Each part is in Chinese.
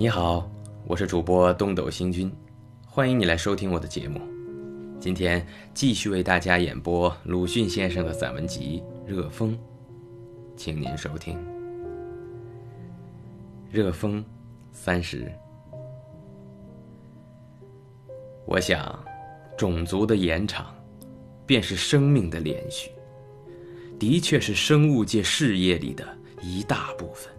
你好，我是主播东斗星君，欢迎你来收听我的节目。今天继续为大家演播鲁迅先生的散文集《热风》，请您收听《热风》三十。我想，种族的延长，便是生命的连续，的确是生物界事业里的一大部分。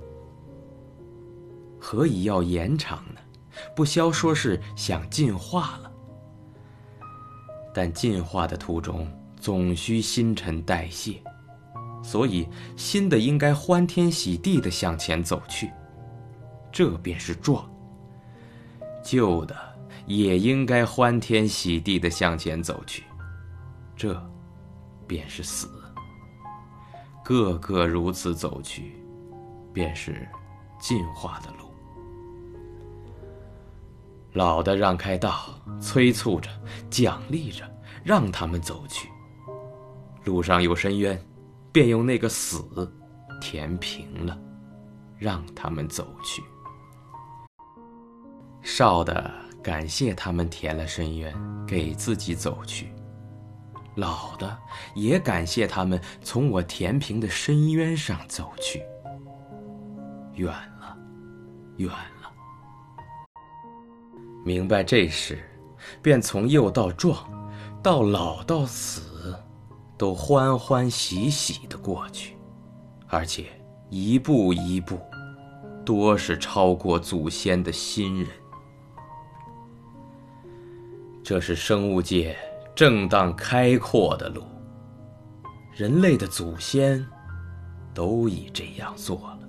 何以要延长呢？不消说是想进化了。但进化的途中总需新陈代谢，所以新的应该欢天喜地的向前走去，这便是壮；旧的也应该欢天喜地的向前走去，这便是死。个个如此走去，便是进化的路。老的让开道，催促着，奖励着，让他们走去。路上有深渊，便用那个死填平了，让他们走去。少的感谢他们填了深渊，给自己走去；老的也感谢他们从我填平的深渊上走去。远了，远。明白这事，便从幼到壮，到老到死，都欢欢喜喜的过去，而且一步一步，多是超过祖先的新人。这是生物界正当开阔的路，人类的祖先都已这样做了。